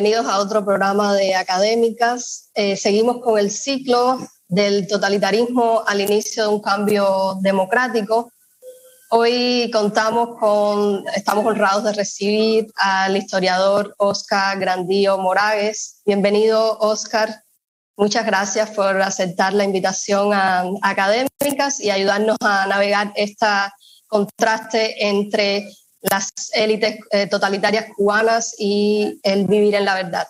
bienvenidos a otro programa de académicas. Eh, seguimos con el ciclo del totalitarismo al inicio de un cambio democrático. Hoy contamos con, estamos honrados de recibir al historiador Oscar Grandío Moragues. Bienvenido, Oscar. Muchas gracias por aceptar la invitación a, académicas y ayudarnos a navegar este contraste entre las élites eh, totalitarias cubanas y el vivir en la verdad.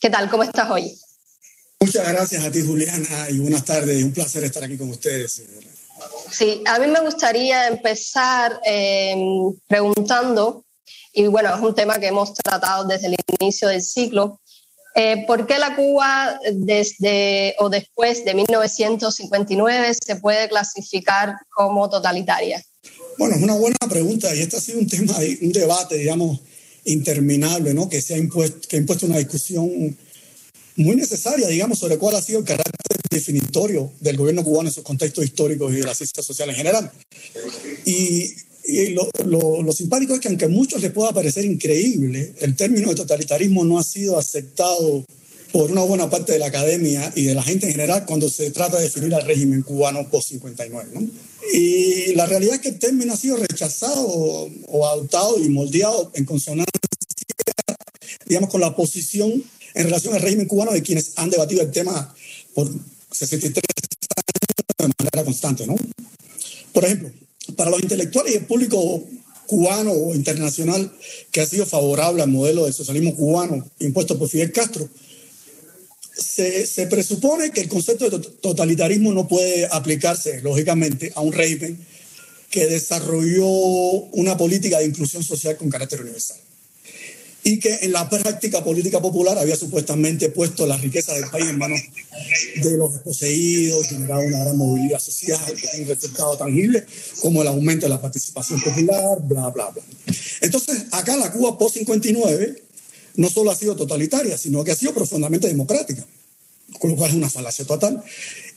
¿Qué tal? ¿Cómo estás hoy? Muchas gracias a ti, Juliana, y buenas tardes. Un placer estar aquí con ustedes. Sí, a mí me gustaría empezar em, preguntando, y bueno, es un tema que hemos tratado desde el inicio del ciclo, eh, ¿por qué la Cuba desde o después de 1959 se puede clasificar como totalitaria? Bueno, es una buena pregunta y este ha sido un tema, un debate, digamos, interminable, ¿no? Que se ha impuesto, que ha impuesto una discusión muy necesaria, digamos, sobre cuál ha sido el carácter definitorio del gobierno cubano en sus contextos históricos y de la ciencia social en general. Y, lo, lo, simpático es que aunque a muchos les pueda parecer increíble, el término de totalitarismo no ha sido aceptado por una buena parte de la academia y de la gente en general cuando se trata de definir al régimen cubano post-59. ¿no? Y la realidad es que el término ha sido rechazado o, adoptado y moldeado en consonancia, digamos, con la posición en relación al régimen cubano de quienes han debatido el tema por 63 años de manera constante, ¿no? Por ejemplo, para los intelectuales y el público cubano o internacional que ha sido favorable al modelo del socialismo cubano impuesto por Fidel Castro, se, presupone que el concepto de totalitarismo no puede aplicarse, lógicamente, a un régimen que desarrolló una política de inclusión social con carácter universal y que en la práctica política popular había supuestamente puesto la riqueza del país en manos de los desposeídos, generado una gran movilidad social, un resultado tangible como el aumento de la participación popular, bla, bla, bla. Entonces, acá la Cuba post-59 no solo ha sido totalitaria, sino que ha sido profundamente democrática, con lo cual es una falacia total.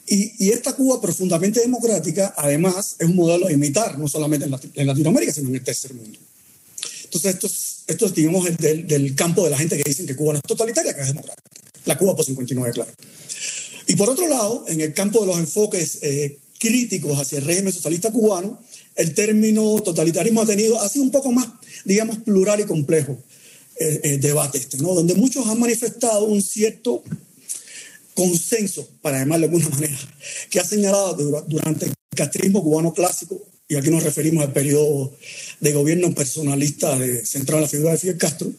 Y, esta Cuba profundamente democrática, además, es un modelo a imitar, no solamente en, Latinoamérica, sino en el tercer mundo. Entonces, esto es, esto es digamos, del, del, campo de la gente que dicen que Cuba no es totalitaria, que es democrática. La Cuba por 59, claro. Y por otro lado, en el campo de los enfoques eh, críticos hacia el régimen socialista cubano, el término totalitarismo ha tenido, ha sido un poco más, digamos, plural y complejo el, eh, debate este, ¿no? donde muchos han manifestado un cierto consenso, para llamarlo de alguna manera, que ha señalado durante el castrismo cubano clásico, y aquí nos referimos al periodo de gobierno personalista de, centrado en la figura de Fidel Castro,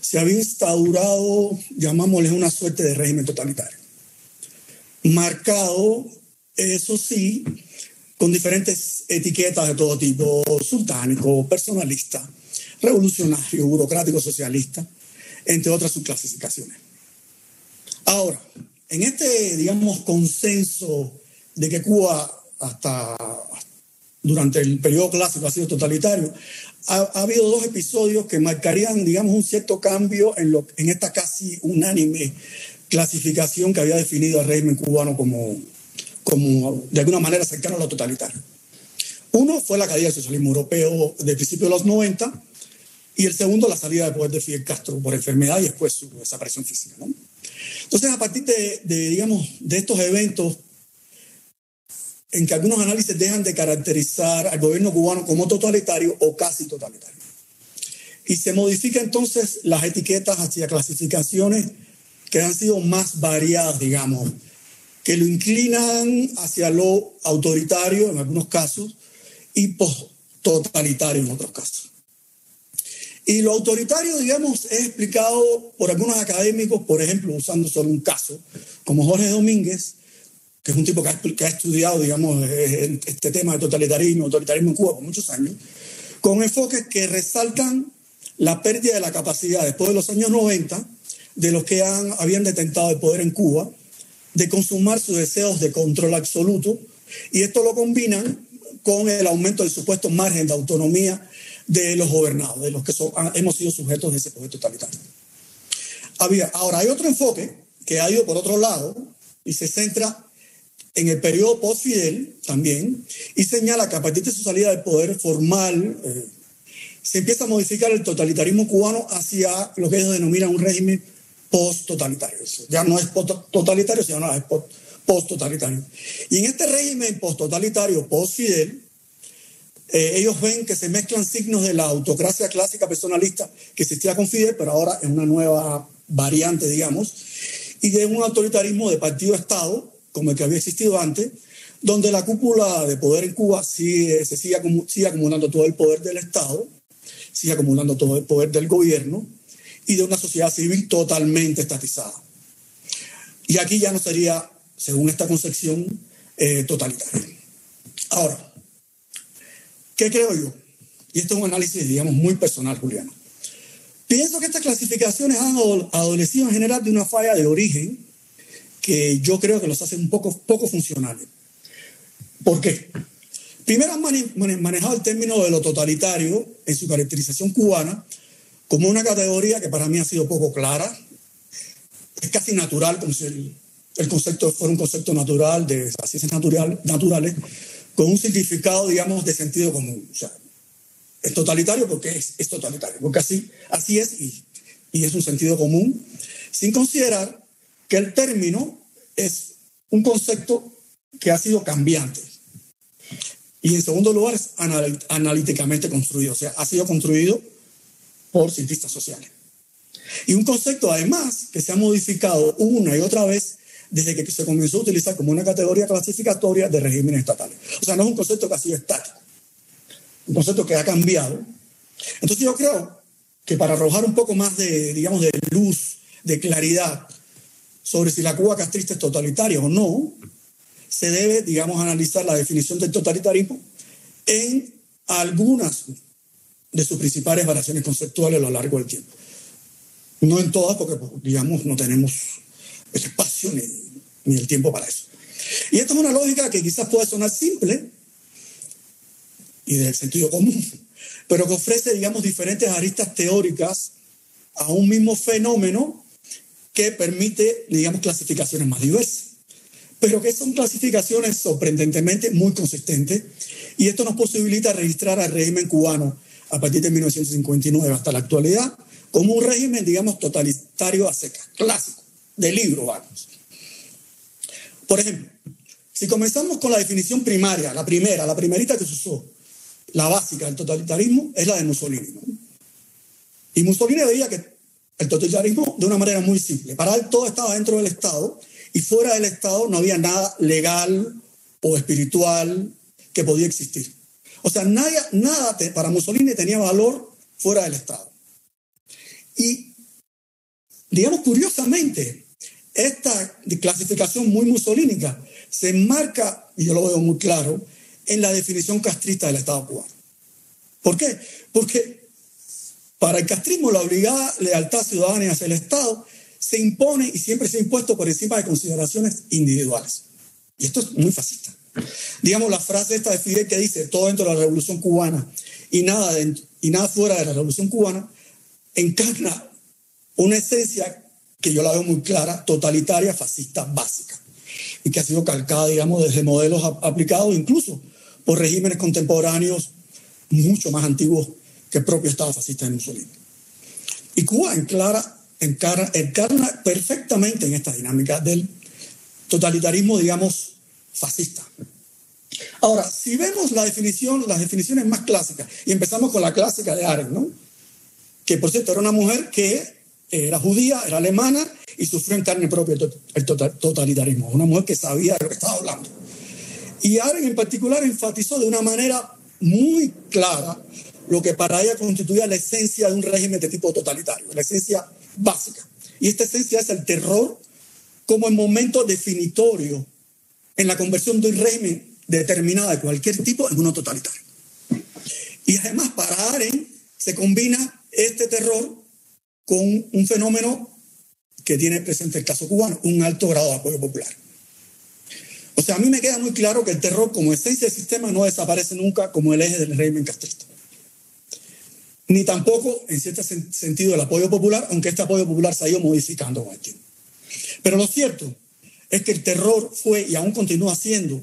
se había instaurado, llamámosle, una suerte de régimen totalitario, marcado, eso sí, con diferentes etiquetas de todo tipo, sultánico, personalista, revolucionario, burocrático, socialista, entre otras subclasificaciones. Ahora, en este, digamos, consenso de que Cuba hasta durante el periodo clásico ha sido totalitario, ha, habido dos episodios que marcarían, digamos, un cierto cambio en, lo, en esta casi unánime clasificación que había definido al régimen cubano como, como de alguna manera cercano a lo totalitario. Uno fue la caída del socialismo europeo de principios de los 90, y el segundo, la salida del poder de Fidel Castro por enfermedad y después su desaparición física. ¿no? Entonces, a partir de, digamos, de estos eventos en que algunos análisis dejan de caracterizar al gobierno cubano como totalitario o casi totalitario. Y se modifican entonces las etiquetas hacia clasificaciones que han sido más variadas, digamos, que lo inclinan hacia lo autoritario en algunos casos y post-totalitario en otros casos. Y lo autoritario, digamos, es explicado por algunos académicos, por ejemplo, usando solo un caso, como Jorge Domínguez, que es un tipo que ha, estudiado, digamos, eh, este tema de totalitarismo, autoritarismo en Cuba por muchos años, con enfoques que resaltan la pérdida de la capacidad después de los años 90 de los que han, habían detentado el poder en Cuba de consumar sus deseos de control absoluto y esto lo combinan con el aumento del supuesto margen de autonomía de los gobernados, de los que hemos sido sujetos de ese poder totalitario. Había, ahora, hay otro enfoque que ha ido por otro lado y se centra en el periodo post-Fidel también y señala que a partir de su salida del poder formal eh, se empieza a modificar el totalitarismo cubano hacia lo que ellos denominan un régimen post-totalitario. Ya no es totalitario, sino es post-totalitario. Y en este régimen post-totalitario, post-Fidel, eh, ellos ven que se mezclan signos de la autocracia clásica personalista que existía con Fidel, pero ahora en una nueva variante, digamos, y de un autoritarismo de partido-estado, como el que había existido antes, donde la cúpula de poder en Cuba sigue, se sigue, sigue acumulando todo el poder del Estado, sigue acumulando todo el poder del gobierno y de una sociedad civil totalmente estatizada. Y aquí ya no sería, según esta concepción, eh, totalitaria. Ahora, ¿qué creo yo? Y esto es un análisis, digamos, muy personal, Juliano. Pienso que estas clasificaciones han adolecido en general de una falla de origen que yo creo que los hace un poco, poco funcionales. ¿Por qué? Primero han manejado el término de lo totalitario en su caracterización cubana como una categoría que para mí ha sido poco clara. Es casi natural, como si el, concepto fuera un concepto natural de las ciencias natural, naturales, con un significado, digamos, de sentido común. O sea, es totalitario porque es, es totalitario, porque así, así es y, y es un sentido común, sin considerar que el término es un concepto que ha sido cambiante. Y en segundo lugar, es analíticamente construido, o sea, ha sido construido por cientistas sociales. Y un concepto, además, que se ha modificado una y otra vez desde que se comenzó a utilizar como una categoría clasificatoria de regímenes estatales. O sea, no es un concepto que ha sido estático, un concepto que ha cambiado. Entonces yo creo que para arrojar un poco más de, digamos, de luz, de claridad sobre si la Cuba castrista es totalitaria o no, se debe, digamos, analizar la definición del totalitarismo en algunas de sus principales variaciones conceptuales a lo largo del tiempo. No en todas, porque, digamos, no tenemos espacio ni, ni el tiempo para eso. Y esta es una lógica que quizás puede sonar simple y del sentido común, pero que ofrece, digamos, diferentes aristas teóricas a un mismo fenómeno que permite, digamos, clasificaciones más diversas, pero que son clasificaciones sorprendentemente muy consistentes y esto nos posibilita registrar al régimen cubano a partir de 1959 hasta la actualidad como un régimen, digamos, totalitario a seca, clásico, de libro, vamos. Por ejemplo, si comenzamos con la definición primaria, la primera, la primerita que se usó, la básica del totalitarismo, es la de Mussolini. Y Mussolini veía que el totalitarismo de una manera muy simple. Para él todo estaba dentro del Estado y fuera del Estado no había nada legal o espiritual que podía existir. O sea, nada, nada para Mussolini tenía valor fuera del Estado. Y, digamos, curiosamente, esta clasificación muy musolínica se enmarca, y yo lo veo muy claro, en la definición castrista del Estado cubano. ¿Por qué? Porque para el castrismo, la obligada lealtad ciudadana hacia el Estado se impone y siempre se ha impuesto por encima de consideraciones individuales. Y esto es muy fascista. Digamos la frase esta de Fidel que dice todo dentro de la revolución cubana y nada, y nada fuera de la revolución cubana, encarna una esencia que yo la veo muy clara, totalitaria, fascista, básica, y que ha sido calcada, digamos, desde modelos aplicados incluso por regímenes contemporáneos mucho más antiguos que el propio Estado fascista de Mussolini. Y Cuba encarna, encarna perfectamente en esta dinámica del totalitarismo, digamos, fascista. Ahora, si vemos la definición, las definiciones más clásicas, y empezamos con la clásica de Arendt, ¿no? que por cierto era una mujer que era judía, era alemana y sufrió en carne propia el totalitarismo, una mujer que sabía de lo que estaba hablando. Y Arendt en particular enfatizó de una manera muy clara lo que para ella constituía la esencia de un régimen de tipo totalitario, la esencia básica. Y esta esencia es el terror como el momento definitorio en la conversión de un régimen determinado de cualquier tipo en uno totalitario. Y además para Aren se combina este terror con un fenómeno que tiene presente el caso cubano, un alto grado de apoyo popular. O sea, a mí me queda muy claro que el terror como esencia del sistema no desaparece nunca como el eje del régimen castrista. Ni tampoco, en cierto sentido, el apoyo popular, aunque este apoyo popular se ha ido modificando con el tiempo. Pero lo cierto es que el terror fue y aún continúa siendo,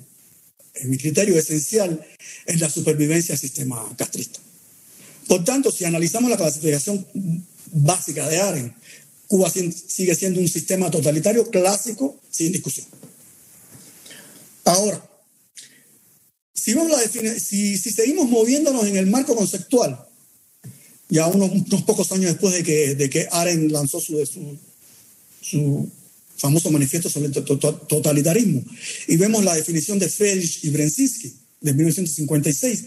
en mi criterio esencial, en la supervivencia del sistema castrista. Por tanto, si analizamos la clasificación básica de Aren, Cuba sigue siendo un sistema totalitario clásico sin discusión. Ahora, si, seguimos moviéndonos en el marco conceptual, ya unos, pocos años después de que, de Aren lanzó su, famoso manifiesto sobre el totalitarismo, y vemos la definición de Friedrich y Brzezinski de 1956,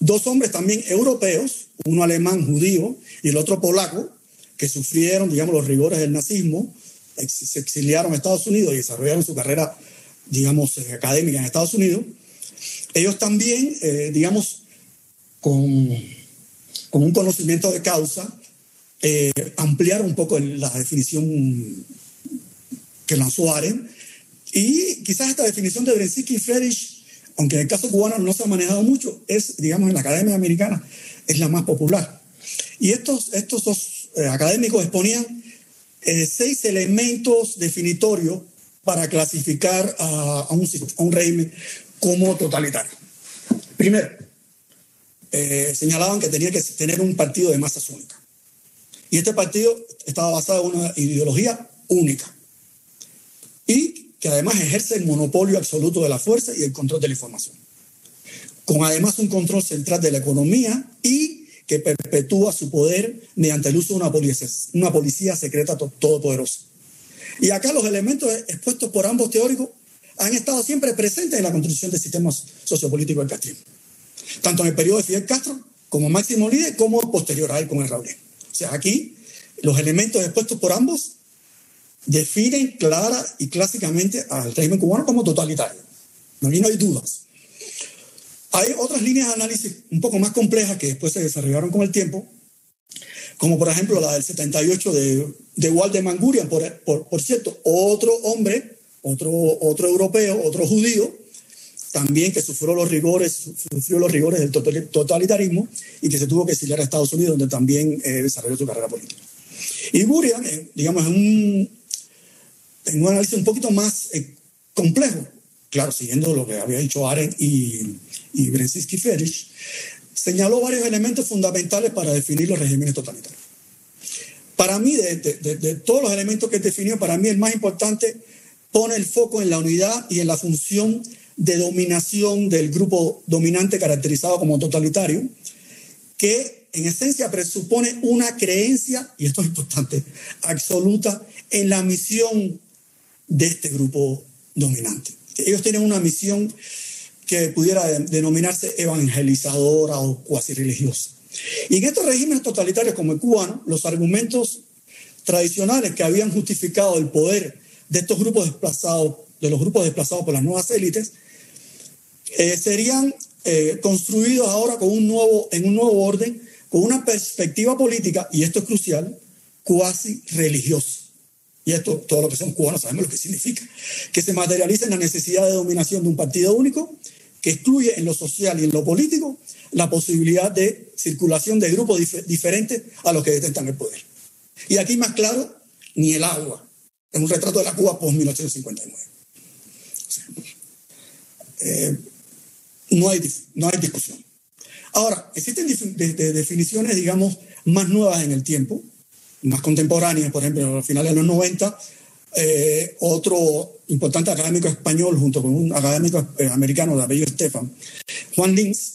dos hombres también europeos, uno alemán judío y el otro polaco, que sufrieron, digamos, los rigores del nazismo, se exiliaron a Estados Unidos y desarrollaron su carrera digamos, eh, académica en Estados Unidos, ellos también, eh, digamos, con, con, un conocimiento de causa, eh, ampliaron un poco la definición que lanzó Aren. Y quizás esta definición de Brzezinski y Friedrich, aunque en el caso cubano no se ha manejado mucho, es, digamos, en la academia americana, es la más popular. Y estos, estos dos académicos exponían seis elementos definitorios para clasificar a, un, régimen como totalitario. Primero, eh, señalaban que tenía que tener un partido de masas única. Y este partido estaba basado en una ideología única. Y que además ejerce el monopolio absoluto de la fuerza y el control de la información. Con además un control central de la economía y que perpetúa su poder mediante el uso de una policía, una policía secreta todopoderosa. Y acá los elementos expuestos por ambos teóricos han estado siempre presentes en la construcción del sistema sociopolítico del castrismo, tanto en el periodo de Fidel Castro como máximo líder, como posterior a él con el Raúl. O sea, aquí los elementos expuestos por ambos definen clara y clásicamente al régimen cubano como totalitario. No, no hay dudas. Hay otras líneas de análisis un poco más complejas que después se desarrollaron con el tiempo, como por ejemplo la del 78 de, de Waldemar Gurian, por, por, cierto, otro hombre, otro, otro europeo, otro judío, también que sufrió los rigores, sufrió los rigores del totalitarismo y que se tuvo que exiliar a Estados Unidos, donde también eh, desarrolló su carrera política. Y Gurian, eh, digamos, en un, en un análisis un poquito más eh, complejo, claro, siguiendo lo que había dicho Arendt y, y Brzezinski Friedrich, señaló varios elementos fundamentales para definir los regímenes totalitarios. Para mí, de, todos los elementos que definió, para mí el más importante pone el foco en la unidad y en la función de dominación del grupo dominante caracterizado como totalitario, que en esencia presupone una creencia, y esto es importante, absoluta en la misión de este grupo dominante. Ellos tienen una misión que pudiera denominarse evangelizadora o cuasi religiosa. Y en estos regímenes totalitarios como el cubano, los argumentos tradicionales que habían justificado el poder de estos grupos desplazados, de los grupos desplazados por las nuevas élites, eh, serían eh, construidos ahora con un nuevo, en un nuevo orden, con una perspectiva política, y esto es crucial, cuasi religiosa. Y esto, todo lo que son cubanos sabemos lo que significa, que se materializa en la necesidad de dominación de un partido único que excluye en lo social y en lo político la posibilidad de circulación de grupos diferentes a los que detentan el poder. Y aquí más claro, ni el agua. Es un retrato de la Cuba post-1859. Eh, no, hay, no hay discusión. Ahora, existen definiciones, digamos, más nuevas en el tiempo, más contemporáneas, por ejemplo, a finales de los 90, eh, otro importante académico español, junto con un académico eh, americano de apellido Stefan, Juan Linz,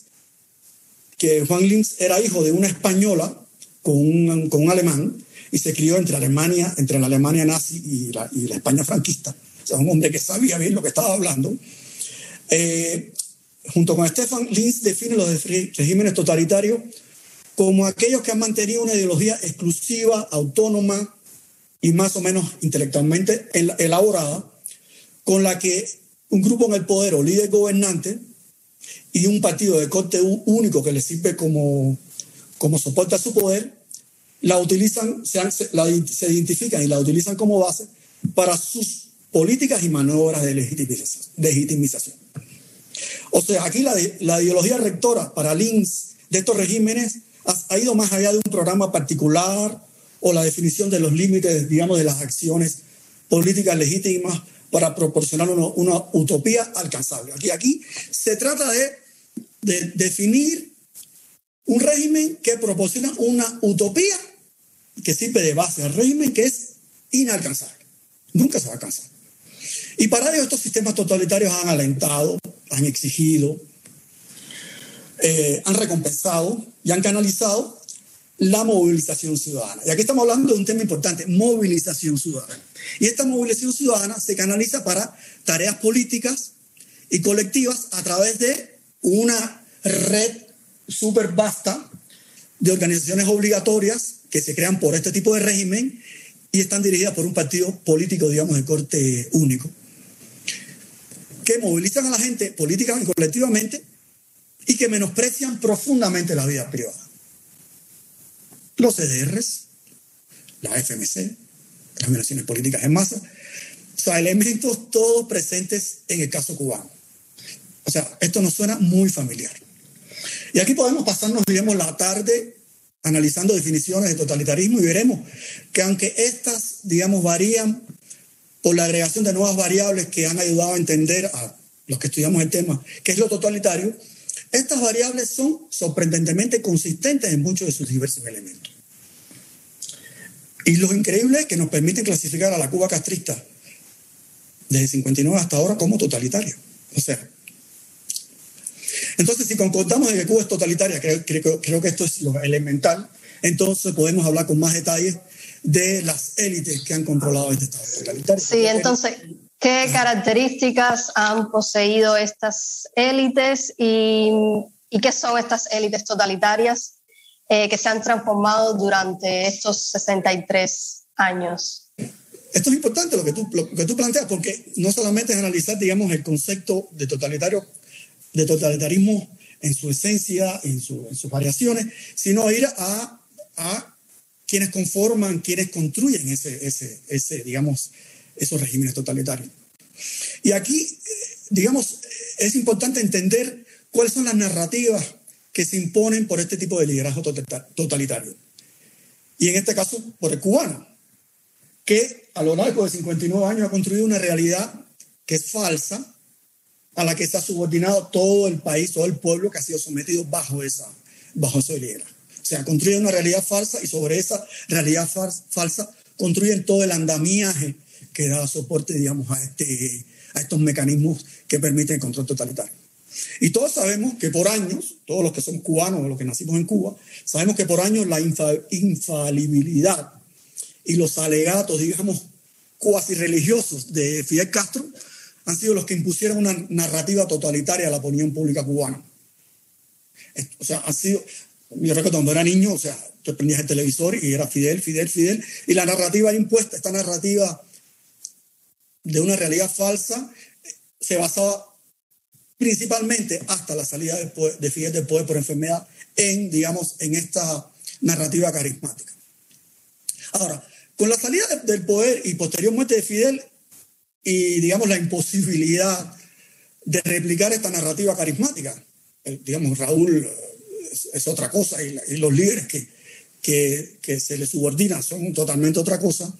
que Juan Linz era hijo de una española con un, con un alemán y se crió entre Alemania, entre la Alemania nazi y la, y la España franquista. O sea, un hombre que sabía bien lo que estaba hablando. Eh, junto con Stefan, Linz define los regímenes totalitarios como aquellos que han mantenido una ideología exclusiva, autónoma, y más o menos intelectualmente elaborada, con la que un grupo en el poder o líder gobernante y un partido de corte único que le sirve como, como soporte a su poder, la utilizan, se, la, se identifican y la utilizan como base para sus políticas y maniobras de legitimización. legitimización. O sea, aquí la, la ideología rectora para links de estos regímenes ha, ido más allá de un programa particular o la definición de los límites, digamos, de las acciones políticas legítimas para proporcionar una, utopía alcanzable. Aquí, aquí se trata de, de definir un régimen que proporciona una utopía que sirve de base al régimen que es inalcanzable. Nunca se va a alcanzar. Y para ello estos sistemas totalitarios han alentado, han exigido, eh, han recompensado y han canalizado la movilización ciudadana. Y aquí estamos hablando de un tema importante, movilización ciudadana. Y esta movilización ciudadana se canaliza para tareas políticas y colectivas a través de una red súper vasta de organizaciones obligatorias que se crean por este tipo de régimen y están dirigidas por un partido político, digamos, de corte único, que movilizan a la gente políticamente y colectivamente que menosprecian profundamente la vida privada. Los CDRs, la FMC, las organizaciones políticas en masa, o sea, elementos todos presentes en el caso cubano. O sea, esto nos suena muy familiar. Y aquí podemos pasarnos, digamos, la tarde analizando definiciones de totalitarismo y veremos que aunque estas, digamos, varían por la agregación de nuevas variables que han ayudado a entender a los que estudiamos el tema qué es lo totalitario, estas variables son sorprendentemente consistentes en muchos de sus diversos elementos. Y lo increíble es que nos permiten clasificar a la Cuba castrista desde 59 hasta ahora como totalitaria. O sea, entonces, si concordamos de que Cuba es totalitaria, creo, creo, que esto es lo elemental, entonces podemos hablar con más detalles de las élites que han controlado este Estado totalitario. Sí, entonces, ¿qué características han poseído estas élites y, y qué son estas élites totalitarias eh, que se han transformado durante estos 63 años? Esto es importante lo que, tú, lo que tú planteas, porque no solamente es analizar, digamos, el concepto de totalitario de totalitarismo en su esencia, en, sus variaciones, sino ir a, a, quienes conforman, quienes construyen ese, ese, ese, digamos, esos regímenes totalitarios. Y aquí, digamos, es importante entender cuáles son las narrativas que se imponen por este tipo de liderazgo totalitario. Y en este caso, por el cubano, que a lo largo de 59 años ha construido una realidad que es falsa, a la que está subordinado todo el país, todo el pueblo que ha sido sometido bajo esa, bajo esa hilera. O sea, construyen una realidad falsa y sobre esa realidad falsa construyen todo el andamiaje que da soporte, digamos, a, este, a estos mecanismos que permiten el control totalitario. Y todos sabemos que por años, todos los que son cubanos o los que nacimos en Cuba, sabemos que por años la infalibilidad y los alegatos, digamos, cuasi religiosos de Fidel Castro han sido los que impusieron una narrativa totalitaria a la opinión pública cubana. O sea, han sido, yo recuerdo cuando era niño, o sea, tú prendías el televisor y era Fidel, Fidel, Fidel, y la narrativa impuesta, esta narrativa de una realidad falsa, se basaba principalmente hasta la salida de Fidel del poder por enfermedad en, digamos, en esta narrativa carismática. Ahora, con la salida del poder y posterior muerte de Fidel, y, digamos, la imposibilidad de replicar esta narrativa carismática. digamos, Raúl es, otra cosa y, los líderes que, que, que, se le subordinan son totalmente otra cosa.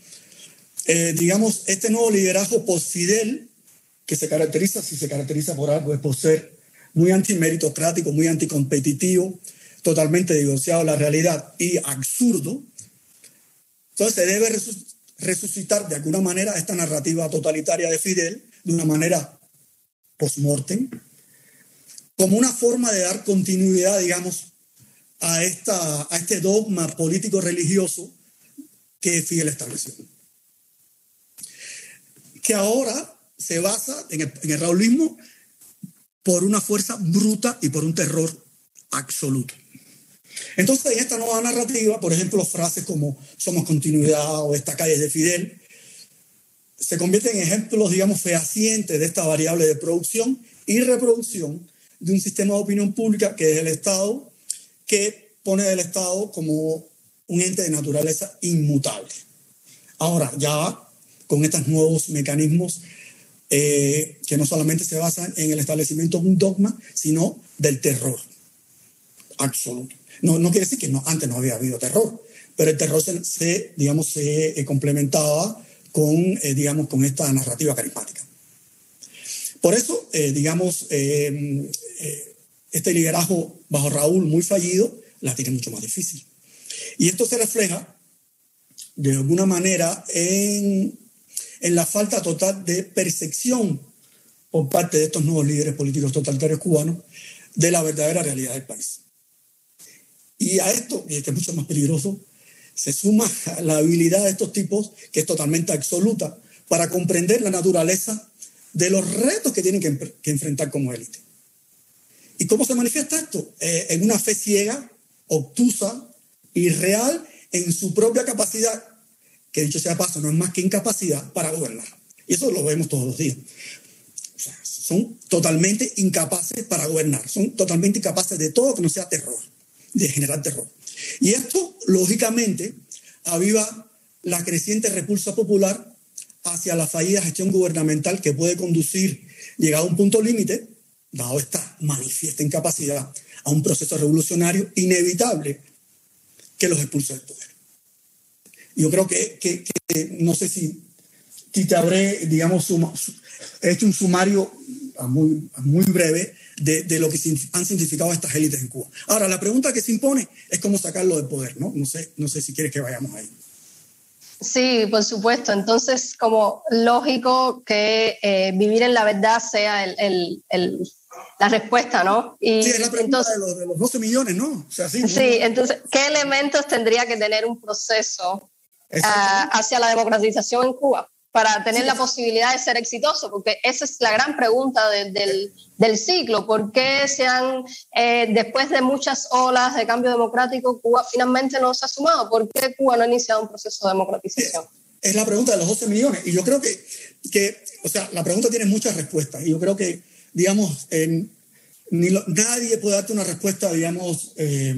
Eh, digamos, este nuevo liderazgo post-Fidel, que se caracteriza, si se caracteriza por algo, es por ser muy antimeritocrático, muy anticompetitivo, totalmente divorciado de la realidad y absurdo. Entonces se debe resucitar de alguna manera esta narrativa totalitaria de Fidel de una manera post-mortem, como una forma de dar continuidad, digamos, a, esta, a este dogma político-religioso que Fidel estableció. Que ahora se basa en el, en el raúlismo por una fuerza bruta y por un terror absoluto. Entonces, en esta nueva narrativa, por ejemplo, frases como somos continuidad o esta calle de Fidel, se convierten en ejemplos, digamos, fehacientes de esta variable de producción y reproducción de un sistema de opinión pública que es el Estado, que pone al Estado como un ente de naturaleza inmutable. Ahora, ya con estos nuevos mecanismos eh, que no solamente se basan en el establecimiento de un dogma, sino del terror absoluto. No, no quiere decir que antes no había habido terror, pero el terror se, digamos, se eh, complementaba con, eh, digamos, con esta narrativa carismática. Por eso, digamos, este liderazgo bajo Raúl muy fallido la tiene mucho más difícil. Y esto se refleja de alguna manera en en la falta total de percepción por parte de estos nuevos líderes políticos totalitarios cubanos de la verdadera realidad del país. Y a esto, y este es mucho más peligroso, se suma la habilidad de estos tipos, que es totalmente absoluta, para comprender la naturaleza de los retos que tienen que, enfrentar como élite. ¿Y cómo se manifiesta esto? Eh, en una fe ciega, obtusa, irreal en su propia capacidad que dicho sea paso, no es más que incapacidad para gobernar. Y eso lo vemos todos los días. son totalmente incapaces para gobernar, son totalmente incapaces de todo que no sea terror, de generar terror. Y esto, lógicamente, aviva la creciente repulsa popular hacia la fallida gestión gubernamental que puede conducir, llegado a un punto límite, dado esta manifiesta incapacidad, a un proceso revolucionario inevitable que los expulse del poder. Yo creo que, que, no sé si, te habré, digamos, hecho un sumario muy, muy breve de, de, lo que han significado estas élites en Cuba. Ahora, la pregunta que se impone es cómo sacarlo del poder, ¿no? No sé, no sé si quieres que vayamos ahí. Sí, por supuesto. Entonces, como lógico que eh, vivir en la verdad sea el, el, el, la respuesta, ¿no? Y sí, es la pregunta de, los, de, los, 12 millones, ¿no? O sea, sí, sí entonces, ¿qué elementos tendría que tener un proceso hacia la democratización en Cuba para tener la posibilidad de ser exitoso? Porque esa es la gran pregunta del, del, ciclo. ¿Por qué se han, eh, después de muchas olas de cambio democrático, Cuba finalmente no se ha sumado? ¿Por qué Cuba no ha iniciado un proceso de democratización? Es, la pregunta de los 12 millones. Y yo creo que, que, o sea, la pregunta tiene muchas respuestas. Y yo creo que, digamos, ni nadie puede darte una respuesta, digamos, eh,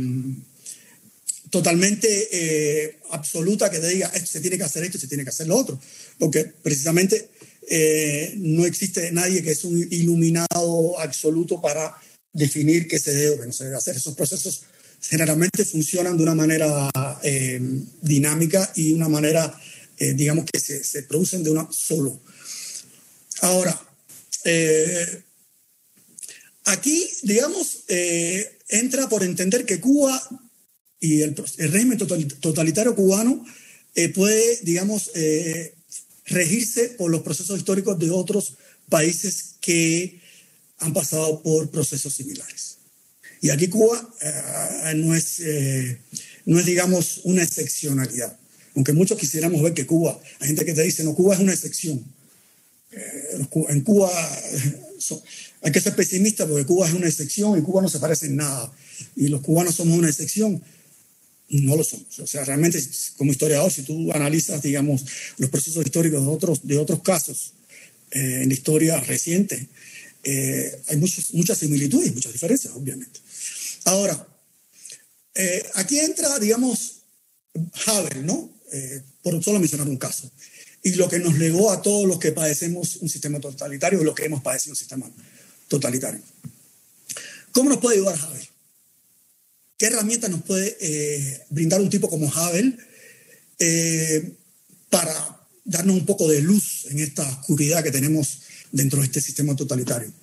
totalmente eh, absoluta que te diga, esto se tiene que hacer esto, se tiene que hacer lo otro. Porque precisamente eh, no existe nadie que es un iluminado absoluto para definir qué se debe o qué no se debe hacer. Esos procesos generalmente funcionan de una manera eh, dinámica y una manera, digamos, que se, se, producen de una solo. Ahora, aquí, digamos, entra por entender que Cuba y el, régimen totalitario cubano eh, puede, digamos, eh, regirse por los procesos históricos de otros países que han pasado por procesos similares. Y aquí Cuba eh, no, es, no es, digamos, una excepcionalidad. Aunque muchos quisiéramos ver que Cuba, hay gente que te dice, no, Cuba es una excepción. en Cuba hay que ser pesimista porque Cuba es una excepción y Cuba no se parece en nada. Y los cubanos somos una excepción no lo somos. O sea, realmente como historiador, si tú analizas, digamos, los procesos históricos de otros, de otros casos eh, en la historia reciente, eh, hay muchas, muchas similitudes y muchas diferencias, obviamente. Ahora, eh, aquí entra, digamos, Haber, ¿no? por solo mencionar un caso. Y lo que nos legó a todos los que padecemos un sistema totalitario, los que hemos padecido un sistema totalitario. ¿Cómo nos puede ayudar Haber? ¿Qué herramientas nos puede eh, brindar un tipo como Havel eh, para darnos un poco de luz en esta oscuridad que tenemos dentro de este sistema totalitario?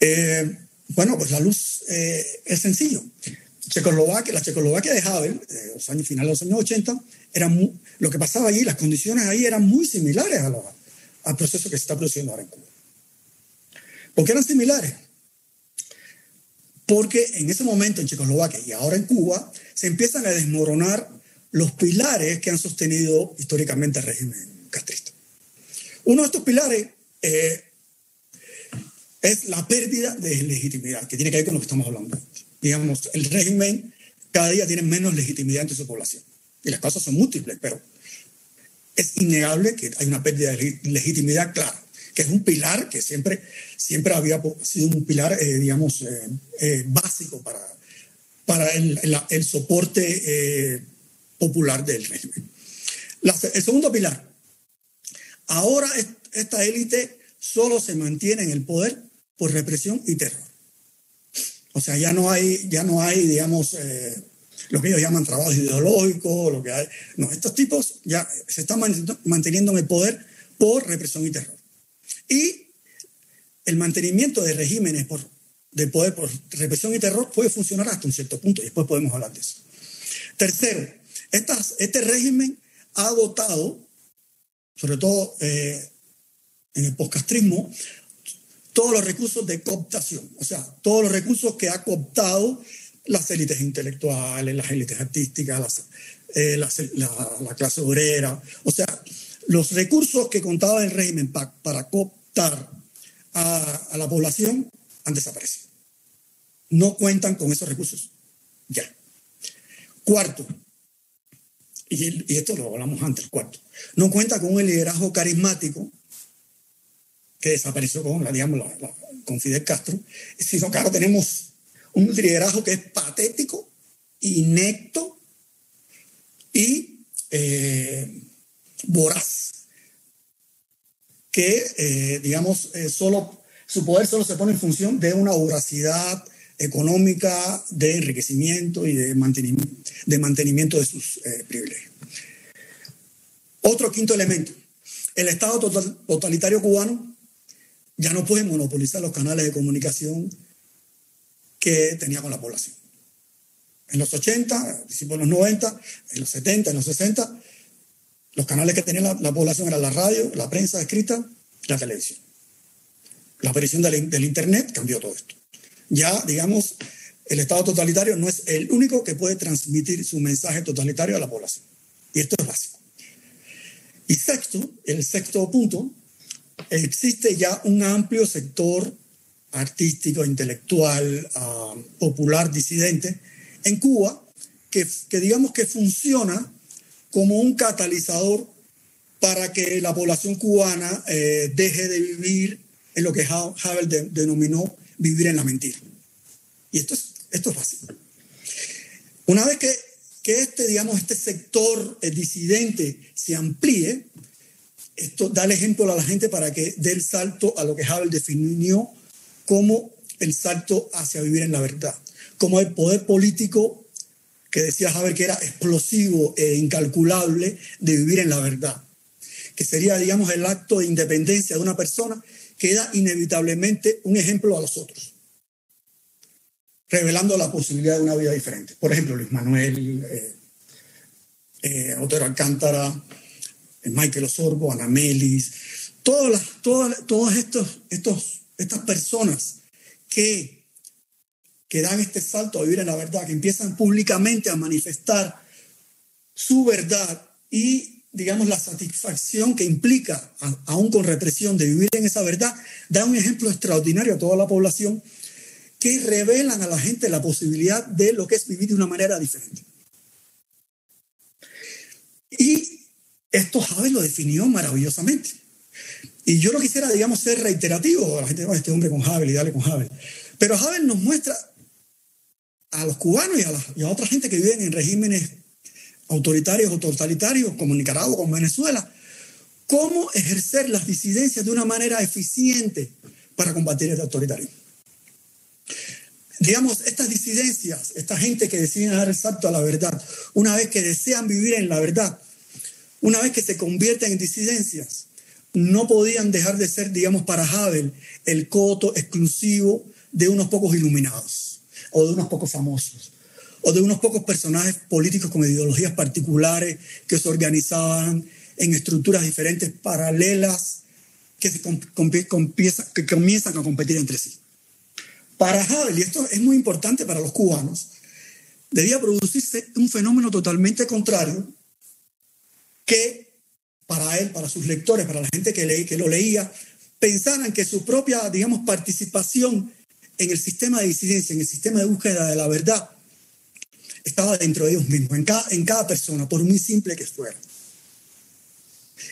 Eh, bueno, pues la luz es sencillo. Checoslovaquia, la Checoslovaquia de Havel, los años finales de los años 80, era lo que pasaba allí, las condiciones ahí eran muy similares a al proceso que se está produciendo ahora en Cuba. ¿Por qué eran similares? Porque en ese momento en Checoslovaquia y ahora en Cuba se empiezan a desmoronar los pilares que han sostenido históricamente el régimen castrista. Uno de estos pilares eh, es la pérdida de legitimidad, que tiene que ver con lo que estamos hablando. Digamos, el régimen cada día tiene menos legitimidad entre su población. Y las causas son múltiples, pero es innegable que hay una pérdida de legitimidad clara que es un pilar que siempre, siempre había sido un pilar, eh, digamos, eh, eh, básico para, para el, el soporte popular del régimen. el segundo pilar, ahora esta élite solo se mantiene en el poder por represión y terror. O sea, ya no hay, ya no hay digamos, eh, lo que ellos llaman trabajo ideológico, lo que hay. No, estos tipos ya se están manteniendo en el poder por represión y terror. Y el mantenimiento de regímenes por, de poder por represión y terror puede funcionar hasta un cierto punto, y después podemos hablar de eso. Tercero, este régimen ha dotado, sobre todo eh, en el postcastrismo, todos los recursos de cooptación, o sea, todos los recursos que ha cooptado las élites intelectuales, las élites artísticas, eh, la, clase obrera, o sea, los recursos que contaba el régimen para cooptar a, la población han desaparecido. No cuentan con esos recursos. Ya. Cuarto, y, esto lo hablamos antes, cuarto, no cuenta con un liderazgo carismático que desapareció con, la, digamos, con Fidel Castro, sino que ahora tenemos un liderazgo que es patético, inecto y eh, voraz, que, eh, digamos, eh, solo, su poder solo se pone en función de una voracidad económica, de enriquecimiento y de mantenimiento de, mantenimiento de sus privilegios. Otro quinto elemento, el Estado totalitario cubano ya no puede monopolizar los canales de comunicación que tenía con la población. En los 80, en los 90, en los 70, en los 60, los canales que tenía la, población eran la radio, la prensa escrita, la televisión. La aparición del, Internet cambió todo esto. Ya, digamos, el Estado totalitario no es el único que puede transmitir su mensaje totalitario a la población. Y esto es básico. Y sexto, el sexto punto, existe ya un amplio sector artístico, intelectual, ah, popular, disidente, en Cuba, que, digamos que funciona como un catalizador para que la población cubana eh, deje de vivir en lo que Havel denominó vivir en la mentira. Y esto es, esto es fácil. Una vez que, que este, digamos, este sector eh, disidente se amplíe, esto da el ejemplo a la gente para que dé el salto a lo que Havel definió como el salto hacia vivir en la verdad, como el poder político que decía Haber que era explosivo e incalculable de vivir en la verdad, que sería, digamos, el acto de independencia de una persona que da inevitablemente un ejemplo a los otros, revelando la posibilidad de una vida diferente. Por ejemplo, Luis Manuel, eh, eh, Otero Alcántara, Michael Osorbo, Ana Melis, todas, todas, estos, estos estas personas que, que dan este salto a vivir en la verdad, que empiezan públicamente a manifestar su verdad y, digamos, la satisfacción que implica, aún con represión, de vivir en esa verdad, da un ejemplo extraordinario a toda la población que revelan a la gente la posibilidad de lo que es vivir de una manera diferente. Y esto Javes lo definió maravillosamente. Y yo no quisiera, digamos, ser reiterativo, la gente, no, este hombre con Havel y dale con Havel. Pero Havel nos muestra a los cubanos y a, y a otra gente que viven en regímenes autoritarios o totalitarios, como Nicaragua, como Venezuela, cómo ejercer las disidencias de una manera eficiente para combatir el autoritarismo. Digamos, estas disidencias, esta gente que decide dar el salto a la verdad, una vez que desean vivir en la verdad, una vez que se convierten en disidencias, no podían dejar de ser, digamos, para Havel, el coto exclusivo de unos pocos iluminados, o de unos pocos famosos, o de unos pocos personajes políticos con ideologías particulares que se organizaban en estructuras diferentes, paralelas, que, se que comienzan a competir entre sí. Para Havel, y esto es muy importante para los cubanos, debía producirse un fenómeno totalmente contrario que para él, para sus lectores, para la gente que, leí, que lo leía, pensaran que su propia, digamos, participación en el sistema de disidencia, en el sistema de búsqueda de la verdad, estaba dentro de ellos mismos, en cada, en cada persona, por muy simple que fuera.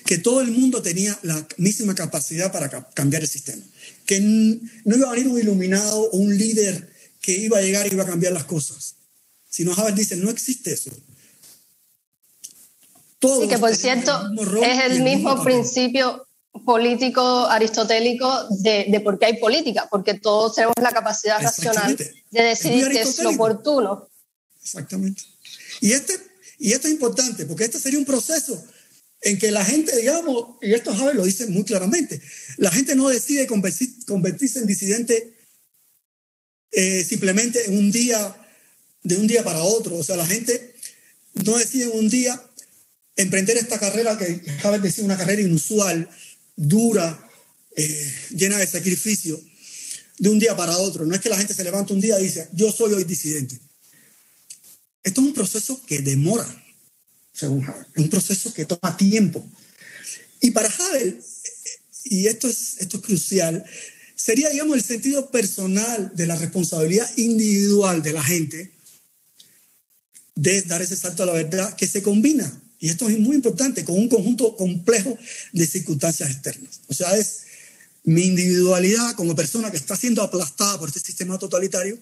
Que todo el mundo tenía la misma capacidad para cambiar el sistema. Que no iba a venir un iluminado o un líder que iba a llegar y iba a cambiar las cosas. sino Havel dice, no existe eso. sí, que por cierto es el mismo principio político aristotélico de, de, por qué hay política, porque todos tenemos la capacidad racional de decidir qué es lo oportuno. Exactamente. Y, este, y esto es importante, porque este sería un proceso en que la gente, digamos, y esto Javier lo dice muy claramente, la gente no decide convertirse en disidente eh, simplemente en un día, de un día para otro. O sea, la gente no decide en un día emprender esta carrera que Javier decía, una carrera inusual, dura, eh, llena de sacrificio, de un día para otro. No es que la gente se levanta un día y dice, yo soy hoy disidente. Esto es un proceso que demora según Havel. Un proceso que toma tiempo. Y para Havel, y esto es, esto es crucial, sería, digamos, el sentido personal de la responsabilidad individual de la gente de dar ese salto a la verdad que se combina, y esto es muy importante, con un conjunto complejo de circunstancias externas. O sea, es mi individualidad como persona que está siendo aplastada por este sistema totalitario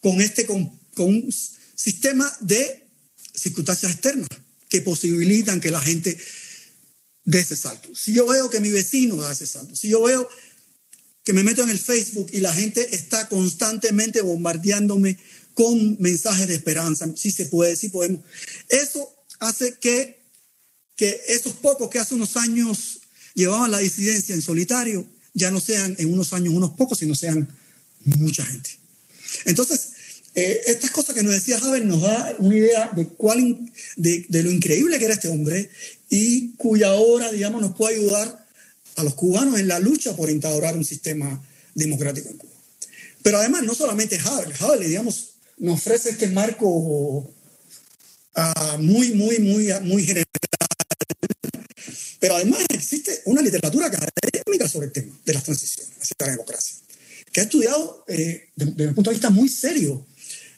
con, este, con, con un sistema de circunstancias externas que posibilitan que la gente dé ese salto. Si yo veo que mi vecino da ese salto, si yo veo que me meto en el Facebook y la gente está constantemente bombardeándome con mensajes de esperanza, si se puede, si podemos, eso hace que, que esos pocos que hace unos años llevaban la disidencia en solitario, ya no sean en unos años unos pocos, sino sean mucha gente. Entonces, eh, estas cosas que nos decía Javier nos da una idea de, cuál, de, de, lo increíble que era este hombre y cuya obra, digamos, nos puede ayudar a los cubanos en la lucha por instaurar un sistema democrático en Cuba. Pero además, no solamente Havel, Havel, digamos, nos ofrece este marco uh, muy, muy, muy, muy general. Pero además existe una literatura académica sobre el tema de las transiciones hacia la democracia, que ha estudiado eh, desde un punto de vista muy serio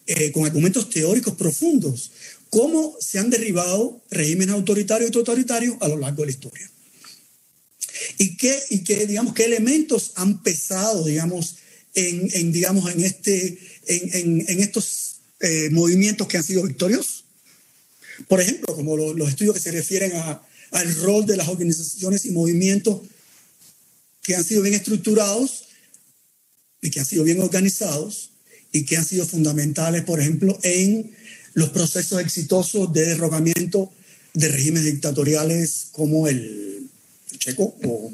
eh, con argumentos teóricos profundos, cómo se han derribado regímenes autoritarios y totalitarios a lo largo de la historia. Y qué, y qué, digamos, qué elementos han pesado, digamos, en, digamos, en, este, en, en, estos eh, movimientos que han sido victoriosos. Por ejemplo, como los estudios que se refieren a, al rol de las organizaciones y movimientos que han sido bien estructurados y que han sido bien organizados y que han sido fundamentales, por ejemplo, en los procesos exitosos de derrocamiento de regímenes dictatoriales como el checo o,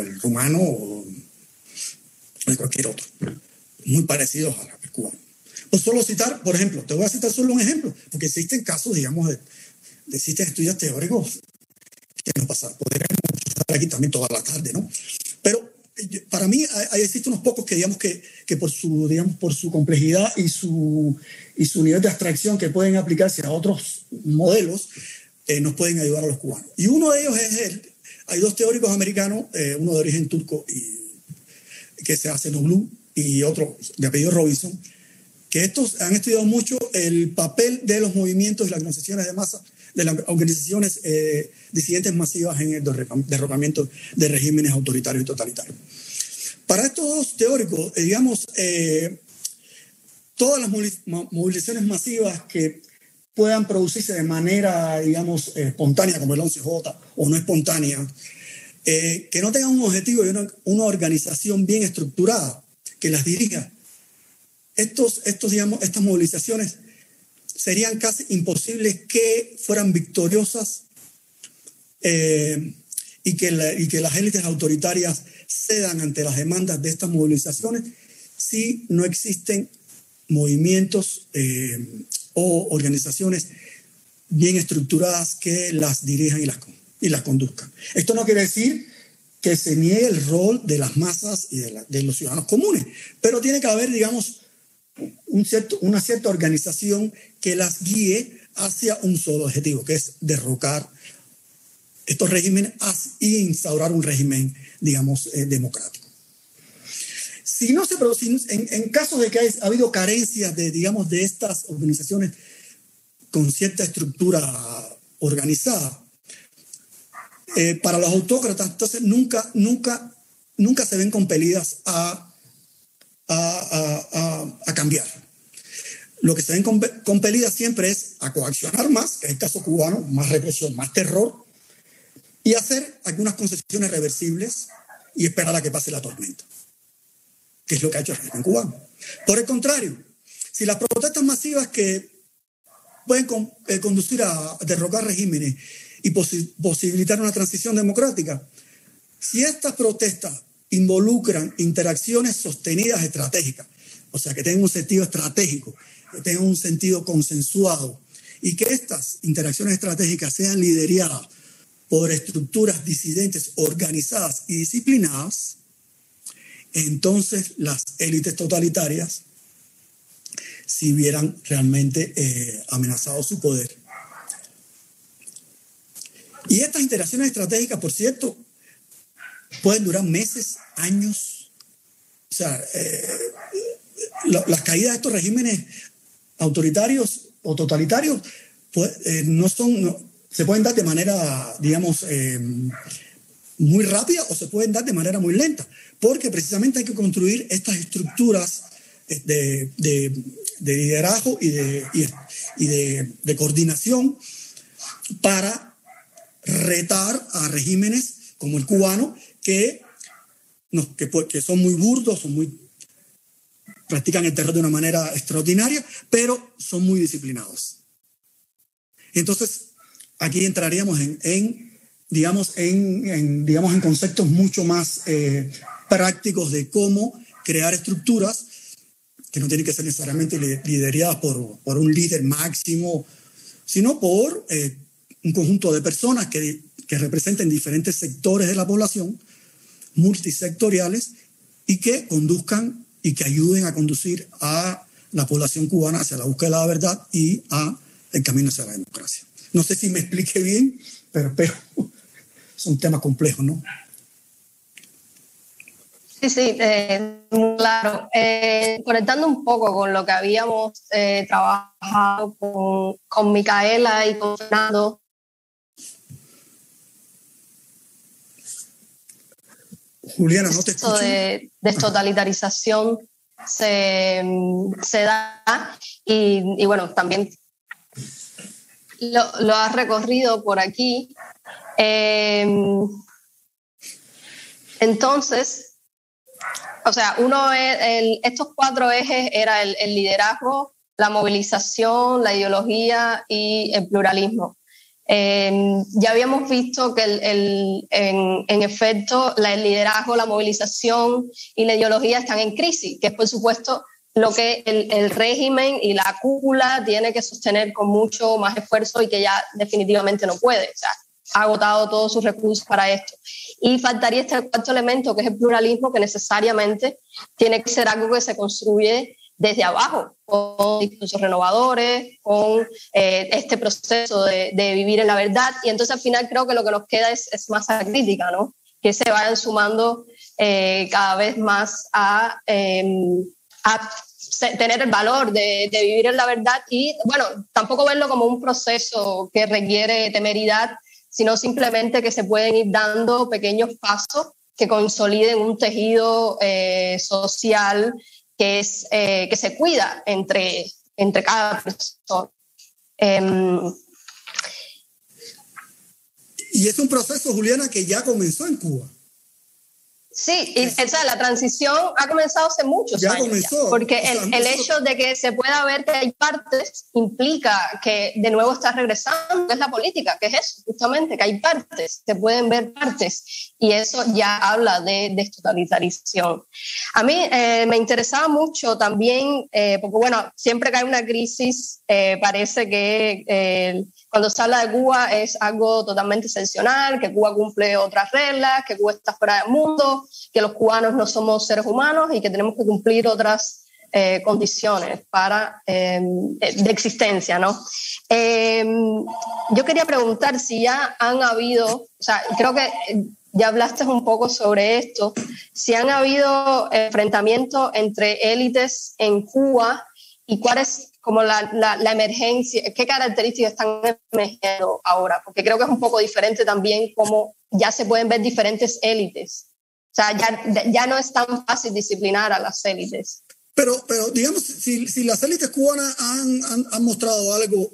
el rumano o cualquier otro, muy parecidos a la cubana. O solo citar, por ejemplo, te voy a citar solo un ejemplo, porque existen casos, digamos, de, existen estudios teóricos que no pasan, podríamos estar aquí también toda la tarde, ¿no? Pero para mí hay, existen unos pocos que digamos que, que, por su digamos por su complejidad y su y su nivel de abstracción que pueden aplicarse a otros modelos eh, nos pueden ayudar a los cubanos y uno de ellos es el hay dos teóricos americanos eh, uno de origen turco y que se hace Noglu y otro de apellido Robinson que estos han estudiado mucho el papel de los movimientos y las organizaciones de masa de las organizaciones eh, disidentes masivas en el derrocamiento de regímenes autoritarios y totalitarios. Para estos dos teóricos, eh, digamos, eh, todas las movilizaciones masivas que puedan producirse de manera, digamos, espontánea, como el 11J, o no espontánea, que no tengan un objetivo y una, una, organización bien estructurada que las dirija. Estos, estos, digamos, estas movilizaciones serían casi imposibles que fueran victoriosas eh, y, que y que las élites autoritarias cedan ante las demandas de estas movilizaciones si no existen movimientos eh, o organizaciones bien estructuradas que las dirijan y las, y las conduzcan. Esto no quiere decir que se niegue el rol de las masas y de, de los ciudadanos comunes, pero tiene que haber, digamos, un cierto, una cierta organización que las guíe hacia un solo objetivo, que es derrocar estos regímenes y instaurar un régimen, digamos, eh, democrático. Si no se produce, en, en caso de que haya habido carencias de, digamos, de estas organizaciones con cierta estructura organizada, eh, para los autócratas, entonces nunca, nunca, nunca se ven compelidas a a, a, a cambiar. lo que se ven compelidas siempre es a coaccionar más, que es el caso cubano, más represión, más terror, y hacer algunas concesiones reversibles y esperar a que pase la tormenta, que es lo que ha hecho el régimen cubano. Por el contrario, si las protestas masivas que pueden eh, conducir a derrocar regímenes y posibilitar una transición democrática, si estas protestas involucran interacciones sostenidas estratégicas, o sea, que tengan un sentido estratégico, que tengan un sentido consensuado, y que estas interacciones estratégicas sean lideradas por estructuras disidentes organizadas y disciplinadas, entonces las élites totalitarias, si vieran realmente eh, amenazado su poder. Y estas interacciones estratégicas, por cierto, pueden durar meses, años. O sea, eh, las caídas de estos regímenes autoritarios o totalitarios pues, eh, no son, se pueden dar de manera, digamos, eh, muy rápida o se pueden dar de manera muy lenta, porque precisamente hay que construir estas estructuras de, liderazgo y, de, y de coordinación para retar a regímenes como el cubano que, no, que, que son muy burdos, son muy practican el terror de una manera extraordinaria, pero son muy disciplinados. Entonces, aquí entraríamos en, digamos, en, digamos, en conceptos mucho más eh, prácticos de cómo crear estructuras que no tienen que ser necesariamente lideradas por, por un líder máximo, sino por eh, un conjunto de personas que, que representen diferentes sectores de la población multisectoriales y que conduzcan y que ayuden a conducir a la población cubana hacia la búsqueda de la verdad y a el camino hacia la democracia. No sé si me explique bien, pero, pero es un tema complejo, ¿no? Sí, sí, eh, claro. Eh, conectando un poco con lo que habíamos eh, trabajado con, con Micaela y con Fernando, Juliana, no te escucho. de destotalitarización se, se da y, bueno, también lo, lo has recorrido por aquí. Em, entonces, o sea, uno es, estos cuatro ejes era el, liderazgo, la movilización, la ideología y el pluralismo. Em, ya habíamos visto que en, efecto el liderazgo, la movilización y la ideología están en crisis, que es por supuesto lo que el, régimen y la cúpula tiene que sostener con mucho más esfuerzo y que ya definitivamente no puede. O sea, ha agotado todos sus recursos para esto. Y faltaría este cuarto elemento, que es el pluralismo, que necesariamente tiene que ser algo que se construye desde abajo, con discursos renovadores, con eh, este proceso de, vivir en la verdad. Y entonces al final creo que lo que nos queda es, es masa crítica, ¿no? que se vayan sumando eh, cada vez más a, em, a tener el valor de, de, vivir en la verdad y, bueno, tampoco verlo como un proceso que requiere temeridad, sino simplemente que se pueden ir dando pequeños pasos que consoliden un tejido eh, social que, es, eh, que se cuida entre, entre cada persona. Em, y es un proceso, Juliana, que ya comenzó en Cuba. Sí, y, o la transición ha comenzado hace muchos ya años. Comenzó. porque el, el, hecho de que se pueda ver que hay partes implica que de nuevo está regresando, es la política, que es eso, justamente, que hay partes, se pueden ver partes, y eso ya habla de destotalitarismo. A mí eh, me interesaba mucho también, eh, porque bueno, siempre que hay una crisis, eh, parece que cuando se habla de Cuba es algo totalmente excepcional, que Cuba cumple otras reglas, que Cuba está fuera del mundo, que los cubanos no somos seres humanos y que tenemos que cumplir otras condiciones para, de existencia, ¿no? Yo quería preguntar si ya han habido, o sea, creo que ya hablaste un poco sobre esto, si han habido enfrentamientos entre élites en Cuba y cuáles como la, la, emergencia, qué características están emergiendo ahora, porque creo que es un poco diferente también como ya se pueden ver diferentes élites. O sea, ya, ya no es tan fácil disciplinar a las élites. Pero, pero digamos, si, si las élites cubanas han, han, han, mostrado algo,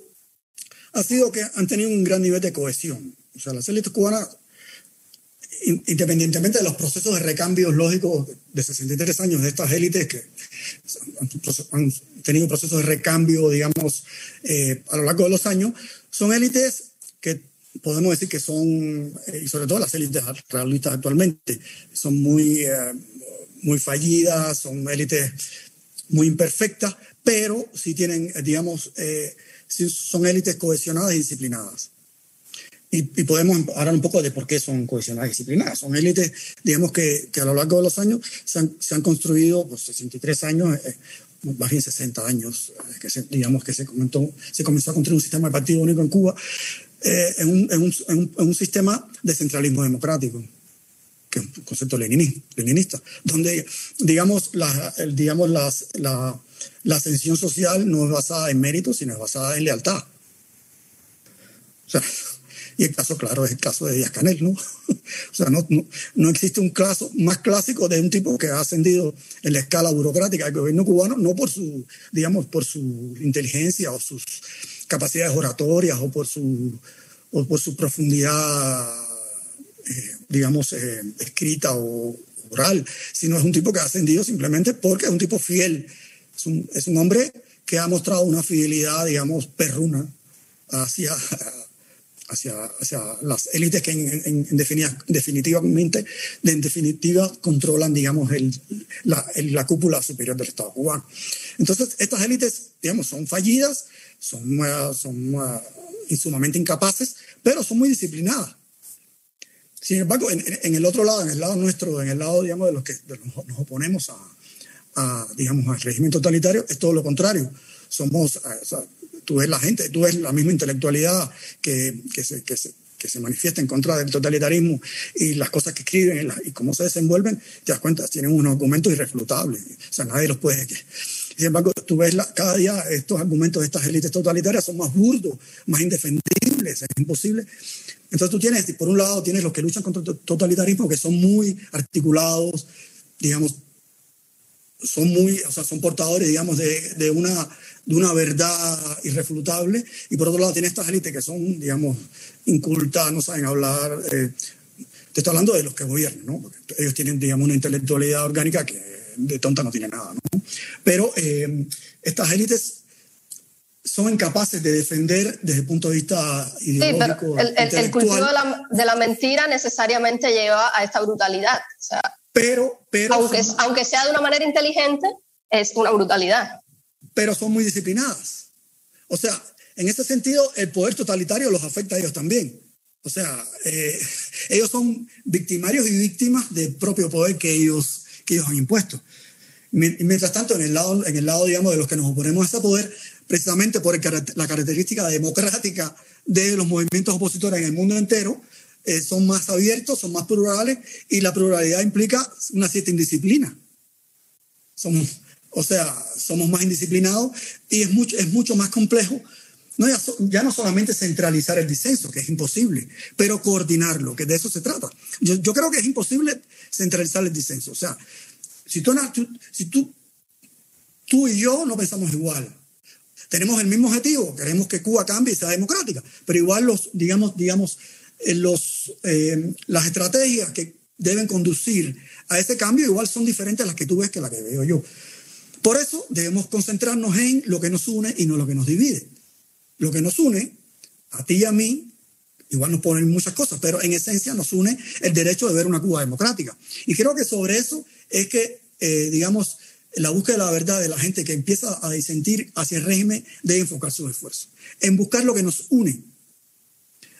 ha sido que han tenido un gran nivel de cohesión. O sea, las élites cubanas, independientemente de los procesos de recambio lógicos de 63 años de estas élites que han tenido procesos de recambio, digamos, eh, a lo largo de los años, son élites que podemos decir que son, eh, y sobre todo las élites realistas actualmente, son muy, eh, muy fallidas, son élites muy imperfectas, pero sí tienen, digamos, son élites cohesionadas y disciplinadas. Y, podemos hablar un poco de por qué son cohesionadas y disciplinadas. Son élites, digamos, que, que, a lo largo de los años se han, se han construido, pues 63 años, eh, más bien 60 años, que se, digamos que se, comentó, se comenzó a construir un sistema de partido único en Cuba, eh, en, un, en, un, en, un, sistema de centralismo democrático, que es un concepto leninista, donde, digamos, la, digamos las, la, la ascensión social no es basada en méritos, sino es basada en lealtad. O sea, y el caso, claro, es el caso de Díaz Canel, ¿no? o sea, no, no, no, existe un caso más clásico de un tipo que ha ascendido en la escala burocrática del gobierno cubano, no por su, digamos, por su inteligencia o sus capacidades oratorias o por su, o por su profundidad, eh, digamos, eh, escrita o oral, sino es un tipo que ha ascendido simplemente porque es un tipo fiel. Es un, es un hombre que ha mostrado una fidelidad, digamos, perruna hacia, hacia, hacia las élites que en, en, en definitivamente, en definitiva, controlan, digamos, el, la, el, la, cúpula superior del Estado cubano. Entonces, estas élites, digamos, son fallidas, son, uh, son uh, sumamente incapaces, pero son muy disciplinadas. Sin embargo, en, en, el otro lado, en el lado nuestro, en el lado, digamos, de los que de los, nos oponemos a, a, digamos, al régimen totalitario, es todo lo contrario. Somos, o sea, tú ves la gente, tú ves la misma intelectualidad que, que, se, que, se, que se manifiesta en contra del totalitarismo y las cosas que escriben y cómo se desenvuelven, te das cuenta, tienen unos argumentos irrefutables. O sea, nadie los puede... Sin embargo, tú ves la, cada día estos argumentos de estas élites totalitarias son más burdos, más indefendibles, es imposible. Entonces tú tienes, por un lado, tienes los que luchan contra el totalitarismo, que son muy articulados, digamos, son muy, o sea, son portadores, digamos, de, de, una, de una verdad irrefutable. Y por otro lado, tienes estas élites que son, digamos, incultas, no saben hablar. Eh, te estoy hablando de los que gobiernan, ¿no? Porque ellos tienen, digamos, una intelectualidad orgánica que de tonta no tiene nada, ¿no? Pero eh, estas élites son incapaces de defender desde el punto de vista ideológico. Sí, pero el, el, cultivo de la, de la, mentira necesariamente lleva a esta brutalidad. O sea, pero, pero aunque, son, aunque sea de una manera inteligente, es una brutalidad. Pero son muy disciplinadas. O sea, en ese sentido, el poder totalitario los afecta a ellos también. O sea, eh, ellos son victimarios y víctimas del propio poder que ellos que ellos han impuesto. Mientras tanto, en el lado, en el lado digamos, de los que nos oponemos a ese poder, precisamente por el, la característica democrática de los movimientos opositores en el mundo entero, eh, son más abiertos, son más plurales y la pluralidad implica una cierta indisciplina. Somos, o sea, somos más indisciplinados y es mucho, es mucho más complejo no, ya, no solamente centralizar el disenso, que es imposible, pero coordinarlo, que de eso se trata. Yo, creo que es imposible centralizar el disenso. O sea, si tú y yo no pensamos igual, tenemos el mismo objetivo, queremos que Cuba cambie y sea democrática, pero igual los, digamos, digamos, eh, los, eh, las estrategias que deben conducir a ese cambio igual son diferentes a las que tú ves que las que veo yo. Por eso debemos concentrarnos en lo que nos une y no lo que nos divide. Lo que nos une, a ti y a mí, igual nos ponen muchas cosas, pero en esencia nos une el derecho de ver una Cuba democrática. Y creo que sobre eso es que, eh, digamos, la búsqueda de la verdad de la gente que empieza a disentir hacia el régimen debe enfocar sus esfuerzos en buscar lo que nos une,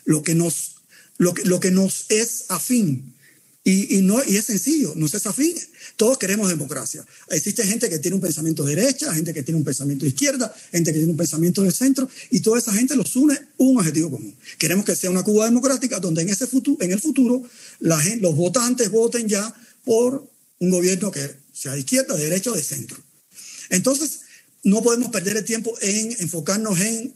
lo que nos, lo que, lo que nos es afín, y, y, no, y es sencillo, no es afín. Todos queremos democracia. Existe gente que tiene un pensamiento de derecha, gente que tiene un pensamiento de izquierda, gente que tiene un pensamiento de centro, y toda esa gente los une un objetivo común. Queremos que sea una Cuba democrática donde en, ese futuro, en el futuro los votantes voten ya por un gobierno que sea de izquierda, de derecha o de centro. Entonces, no podemos perder el tiempo en enfocarnos en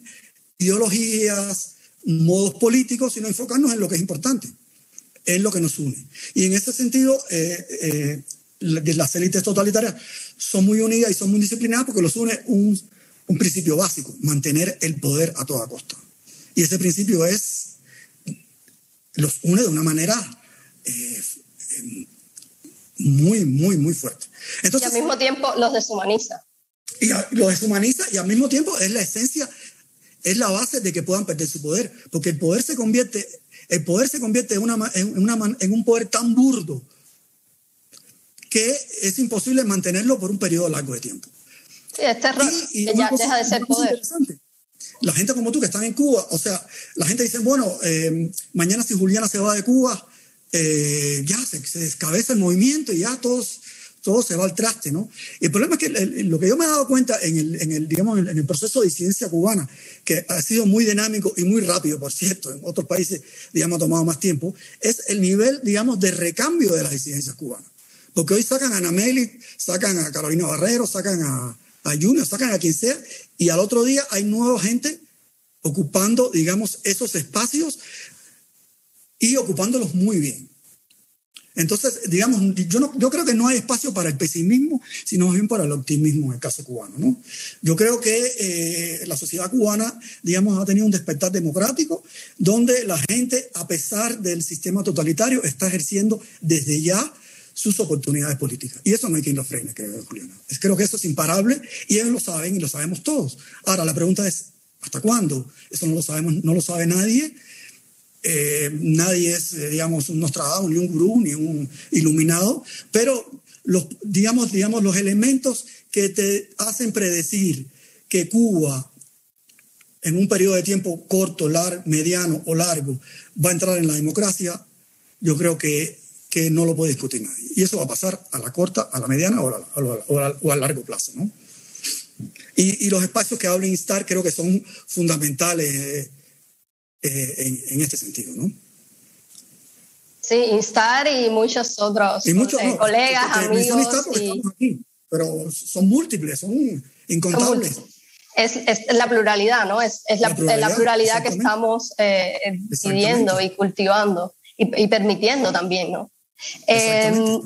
ideologías, modos políticos, sino enfocarnos en lo que es importante es lo que nos une. Y en ese sentido, eh, eh, las élites totalitarias son muy unidas y son muy disciplinadas porque los une un, un principio básico, mantener el poder a toda costa. Y ese principio es, los une de una manera eh, muy, muy, muy fuerte. Entonces, y al mismo tiempo los deshumaniza. Y los deshumaniza y al mismo tiempo es la esencia, es la base de que puedan perder su poder, porque el poder se convierte, el poder se convierte en, una, en, una, en un poder tan burdo, que es imposible mantenerlo por un periodo largo de tiempo. Sí, este error y, ya deja de ser poder. La gente como tú que están en Cuba, o sea, la gente dice, bueno, eh, mañana si Juliana se va de Cuba, eh, ya se, se, descabeza el movimiento y ya todos, todo se va al traste, ¿no? Y el problema es que lo que yo me he dado cuenta en el, en el, digamos, en el proceso de disidencia cubana, que ha sido muy dinámico y muy rápido, por cierto, en otros países, digamos, ha tomado más tiempo, es el nivel, digamos, de recambio de las disidencias cubanas. Porque hoy sacan a Ana Meli, sacan a Carolina Barrero, sacan a, a Junior, sacan a quien sea, y al otro día hay nueva gente ocupando, digamos, esos espacios y ocupándolos muy bien. Entonces, digamos, yo, no, yo creo que no hay espacio para el pesimismo, sino bien para el optimismo en el caso cubano. ¿no? Yo creo que eh, la sociedad cubana, digamos, ha tenido un despertar democrático, donde la gente, a pesar del sistema totalitario, está ejerciendo desde ya sus oportunidades políticas. Y eso no hay quien lo frene, creo, Juliana. Creo que eso es imparable y ellos lo saben y lo sabemos todos. Ahora, la pregunta es, ¿hasta cuándo? Eso no lo sabemos, no lo sabe nadie. Eh, nadie es, eh, digamos, un Nostradamus, ni un gurú, ni un iluminado, pero los, digamos, digamos, los elementos que te hacen predecir que Cuba en un periodo de tiempo corto, largo, mediano o largo va a entrar en la democracia, yo creo que que no lo puede discutir nadie. Y eso va a pasar a la corta, a la mediana o a, o a, largo plazo. ¿no? Y, y, los espacios que habla Instar creo que son fundamentales eh, en, en, este sentido. ¿no? Sí, Instar y muchos otros y muchos, eh, colegas, amigos. Y... Aquí, pero son múltiples, son incontables. Es, es, la pluralidad, ¿no? Es, es la, la, pluralidad, la pluralidad que estamos eh, pidiendo y cultivando y, y permitiendo también, ¿no? Eh,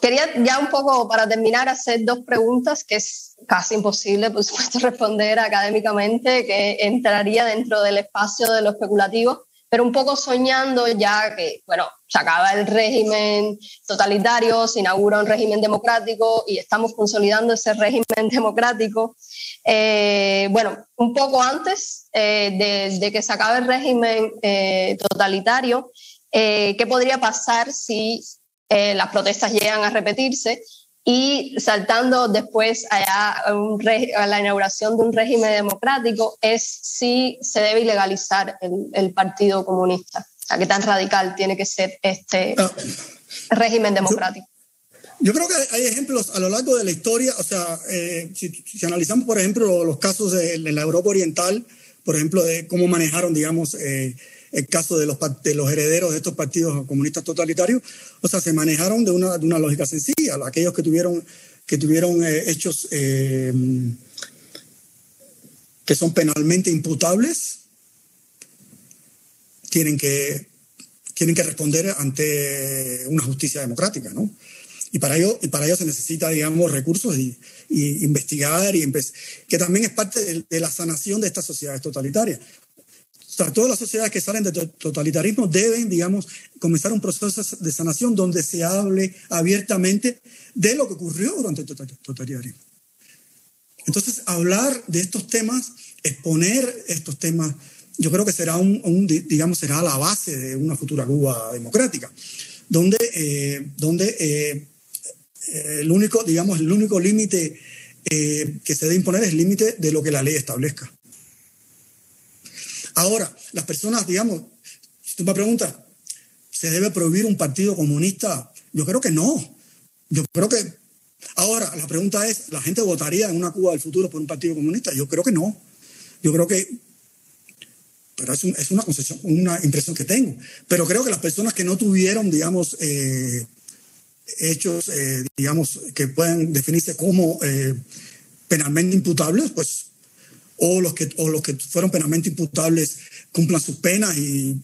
quería ya un poco para terminar hacer dos preguntas que es casi imposible, por supuesto, responder académicamente, que entraría dentro del espacio de lo especulativo, pero un poco soñando ya que, bueno, se acaba el régimen totalitario, se inaugura un régimen democrático y estamos consolidando ese régimen democrático. Eh, bueno, un poco antes eh, de, de, que se acabe el régimen eh, totalitario, eh, qué podría pasar si eh, las protestas llegan a repetirse y saltando después allá a, la inauguración de un régimen democrático es si se debe ilegalizar el, el Partido Comunista. O sea, qué tan radical tiene que ser este ah, régimen democrático. Yo, creo que hay ejemplos a lo largo de la historia, o sea, eh, si, si, analizamos, por ejemplo, los casos de, de, la Europa Oriental, por ejemplo, de cómo manejaron, digamos, eh, el caso de los, de los herederos de estos partidos comunistas totalitarios, o sea, se manejaron de una, de una lógica sencilla. Aquellos que tuvieron, que tuvieron eh, hechos eh, que son penalmente imputables, tienen que, tienen que responder ante una justicia democrática, ¿no? Y para ello, y para ello se necesita, digamos, recursos y, investigar, y que también es parte de, la sanación de estas sociedades totalitarias sea, todas las sociedades que salen del totalitarismo deben, digamos, comenzar un proceso de sanación donde se hable abiertamente de lo que ocurrió durante el totalitarismo. Entonces, hablar de estos temas, exponer estos temas, yo creo que será un, digamos, será la base de una futura Cuba democrática, donde, eh, donde eh, el único, digamos, el único límite eh, que se debe imponer es el límite de lo que la ley establezca. Ahora, las personas, digamos, si tú me preguntas, ¿se debe prohibir un partido comunista? Yo creo que no. Yo creo que... Ahora, la pregunta es, ¿la gente votaría en una Cuba del futuro por un partido comunista? Yo creo que no. Yo creo que... Pero es, un, es una, concesión, una impresión que tengo. Pero creo que las personas que no tuvieron, digamos, eh, hechos, eh, digamos, que puedan definirse como eh, penalmente imputables, pues o los que, o los que fueron penalmente imputables cumplan sus penas y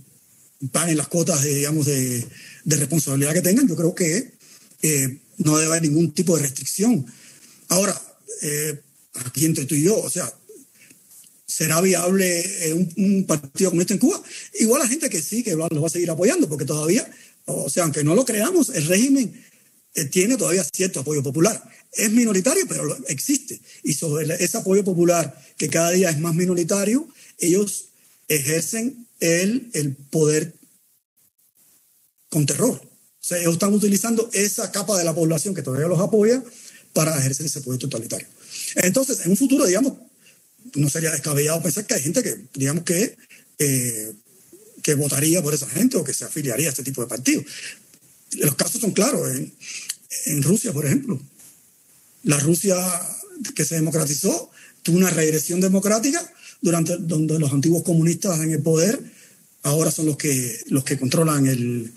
paguen las cuotas de, digamos, de, de responsabilidad que tengan, yo creo que eh, no debe haber ningún tipo de restricción. Ahora, eh, aquí entre tú y yo, o sea, ¿será viable un, un, partido como este en Cuba? Igual la gente que sí, que lo, va a seguir apoyando, porque todavía, o sea, aunque no lo creamos, el régimen tiene todavía cierto apoyo popular. Es minoritario, pero existe. Y sobre ese apoyo popular, que cada día es más minoritario, ellos ejercen el, el poder con terror. O sea, ellos están utilizando esa capa de la población que todavía los apoya para ejercer ese poder totalitario. Entonces, en un futuro, digamos, no sería descabellado pensar que hay gente que, digamos, que, eh, que votaría por esa gente o que se afiliaría a este tipo de partidos. Los casos son claros. En, Rusia, por ejemplo, la Rusia que se democratizó tuvo una regresión democrática durante donde los antiguos comunistas en el poder ahora son los que, los que controlan el,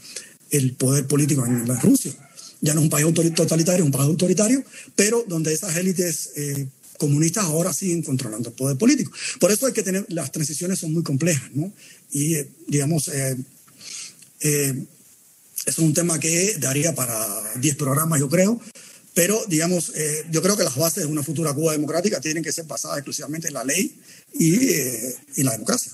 el poder político en la Rusia. Ya no es un país totalitario, es un país autoritario, pero donde esas élites eh, comunistas ahora siguen controlando el poder político. Por eso hay que tener, las transiciones son muy complejas, ¿no? Y, eh, digamos, eh, es un tema que daría para 10 programas, yo creo, pero digamos, eh, yo creo que las bases de una futura Cuba democrática tienen que ser basadas exclusivamente en la ley y, eh, y la democracia.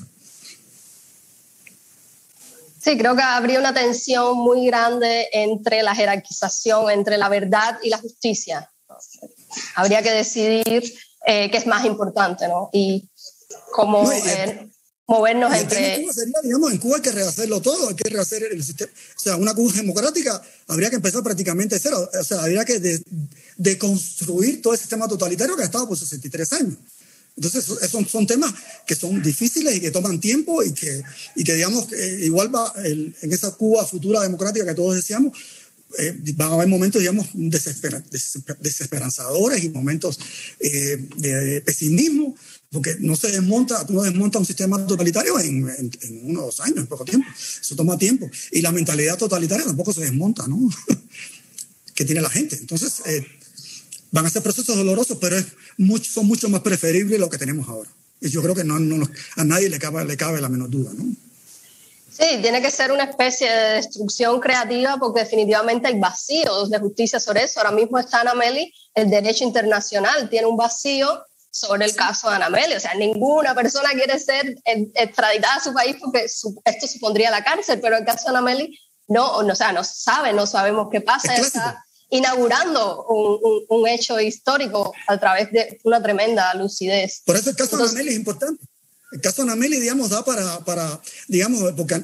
Sí, creo que habría una tensión muy grande entre la jerarquización, entre la verdad y la justicia. Habría que decidir eh, qué es más importante, ¿no? Y cómo movernos entre... Cuba sería, digamos, en Cuba hay que rehacerlo todo, hay que rehacer el sistema. O sea, una Cuba democrática habría que empezar prácticamente de cero. O sea, habría que deconstruir de todo el sistema totalitario que ha estado por 63 años. Entonces, esos son temas que son difíciles y que toman tiempo y que, y que digamos, igual va en esa Cuba futura democrática que todos deseamos, eh, van a haber momentos, digamos, desesperanzadores y momentos eh, de pesimismo, porque no se desmonta, no desmonta un sistema totalitario en, en, uno o dos años, en poco tiempo. Eso toma tiempo. Y la mentalidad totalitaria tampoco se desmonta, ¿no? que tiene la gente. Entonces, eh, van a ser procesos dolorosos, pero es mucho, son mucho más preferibles lo que tenemos ahora. Y yo creo que no, no, a nadie le cabe, le cabe la menor duda, ¿no? Sí, tiene que ser una especie de destrucción creativa porque definitivamente hay vacíos de justicia sobre eso. Ahora mismo está Ana Meli, el derecho internacional tiene un vacío sobre el caso de Ana Meli. O sea, ninguna persona quiere ser extraditada a su país porque esto supondría la cárcel, pero el caso de Ana Meli no, o sea, no sabe, no sabemos qué pasa. Está inaugurando un, un, hecho histórico a través de una tremenda lucidez. Por eso el caso de Ana Meli es importante. El caso de Anameli, digamos, da para, para digamos, porque,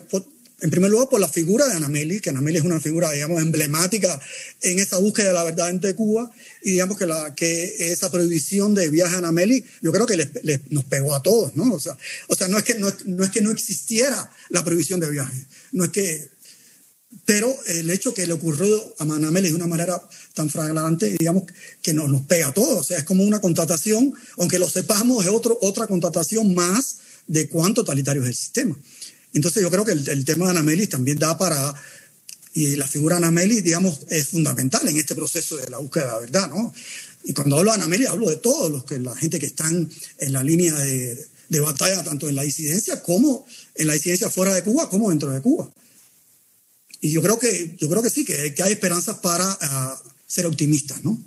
en primer lugar por la figura de Anameli, que Anameli es una figura, digamos, emblemática en esa búsqueda de la verdad entre Cuba, y digamos que, la, que esa prohibición de viaje a Anameli, yo creo que les, nos pegó a todos, ¿no? O sea, o sea no, es que, no es que no existiera la prohibición de viaje, no es que pero el hecho que le ocurrió a Manameli de una manera tan flagrante, digamos, que nos, nos pega a todos. O sea, es como una contratación, aunque lo sepamos, es otro, otra contratación más de cuán totalitario es el sistema. Entonces yo creo que el, tema de Anameli también da para, y la figura de Anameli, digamos, es fundamental en este proceso de la búsqueda de la verdad, ¿no? Y cuando hablo de Anameli, hablo de todos los que, la gente que están en la línea de, de batalla, tanto en la disidencia como en la disidencia fuera de Cuba, como dentro de Cuba. Y yo creo que, yo creo que sí, que, que hay esperanzas para uh, ser optimistas, ¿no?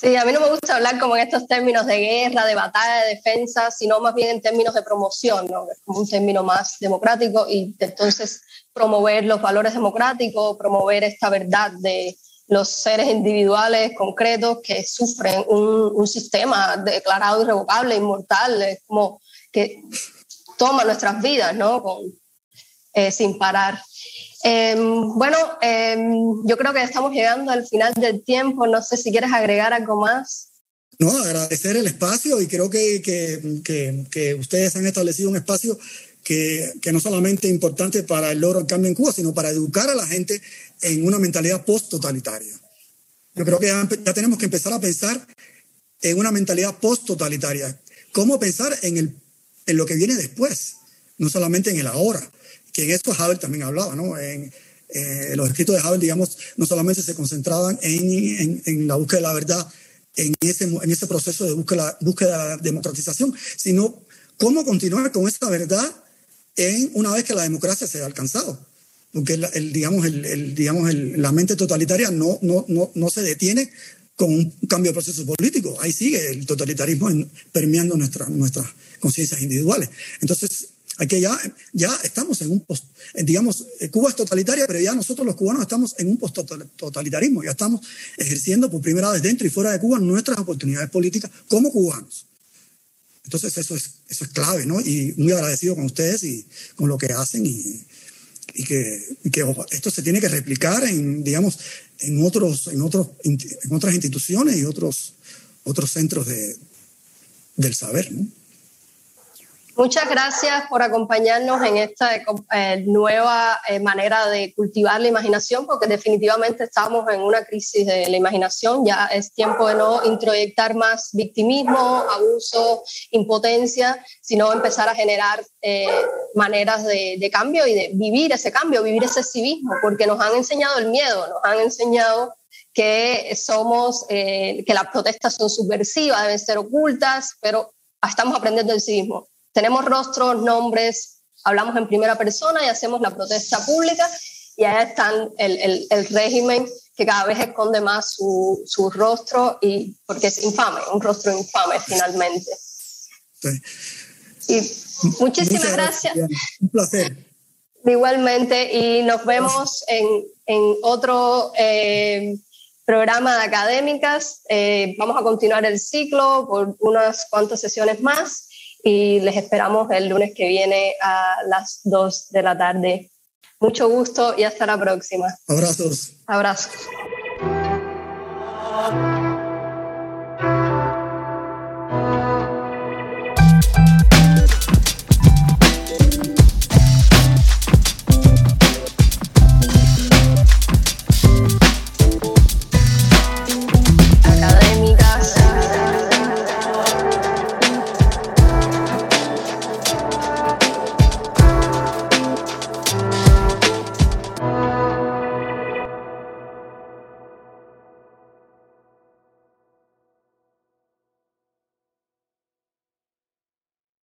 Sí, a mí no me gusta hablar como en estos términos de guerra, de batalla, de defensa, sino más bien en términos de promoción, ¿no? Como un término más democrático y entonces promover los valores democráticos, promover esta verdad de los seres individuales concretos que sufren un, un sistema declarado irrevocable, inmortal, es como que toma nuestras vidas, ¿no? Con, eh, sin parar. Em, bueno, em, yo creo que estamos llegando al final del tiempo. No sé si quieres agregar algo más. No, agradecer el espacio y creo que, que, que, ustedes han establecido un espacio que, que, no solamente es importante para el logro del cambio en Cuba, sino para educar a la gente en una mentalidad post-totalitaria. Yo creo que ya, ya, tenemos que empezar a pensar en una mentalidad post-totalitaria. ¿Cómo pensar en, el, en lo que viene después? No solamente en el ahora que en esto Havel también hablaba, ¿no? En, eh, los escritos de Havel, digamos, no solamente se concentraban en, en, la búsqueda de la verdad, en ese, en ese proceso de búsqueda, búsqueda de la democratización, sino cómo continuar con esa verdad en una vez que la democracia se ha alcanzado. Porque el, digamos, el, digamos la mente totalitaria no, no, no, no se detiene con un cambio de proceso político. Ahí sigue el totalitarismo permeando nuestras nuestras conciencias individuales. Entonces, aquí ya, ya estamos en un post, digamos, Cuba es totalitaria, pero ya nosotros los cubanos estamos en un post-totalitarismo, ya estamos ejerciendo por primera vez dentro y fuera de Cuba nuestras oportunidades políticas como cubanos. Entonces eso es, eso es clave, ¿no? Y muy agradecido con ustedes y con lo que hacen y, y que, que, esto se tiene que replicar en, digamos, en, otros, en, otros, en otras instituciones y otros, otros centros de, del saber. ¿no? Muchas gracias por acompañarnos en esta eh, nueva eh, manera de cultivar la imaginación, porque definitivamente estamos en una crisis de la imaginación. Ya es tiempo de no introyectar más victimismo, abuso, impotencia, sino empezar a generar eh, maneras de, de, cambio y de vivir ese cambio, vivir ese civismo, porque nos han enseñado el miedo, nos han enseñado que somos, que las protestas son subversivas, deben ser ocultas, pero estamos aprendiendo el civismo tenemos rostros, nombres, hablamos en primera persona y hacemos la protesta pública y ahí está el, el, régimen que cada vez esconde más su, su, rostro y porque es infame, un rostro infame finalmente. Y muchísimas gracias. Un placer. Igualmente, y nos vemos en, en otro eh, programa de académicas. Eh, vamos a continuar el ciclo por unas cuantas sesiones más y les esperamos el lunes que viene a las 2 de la tarde. Mucho gusto y hasta la próxima. Abrazos. Abrazos.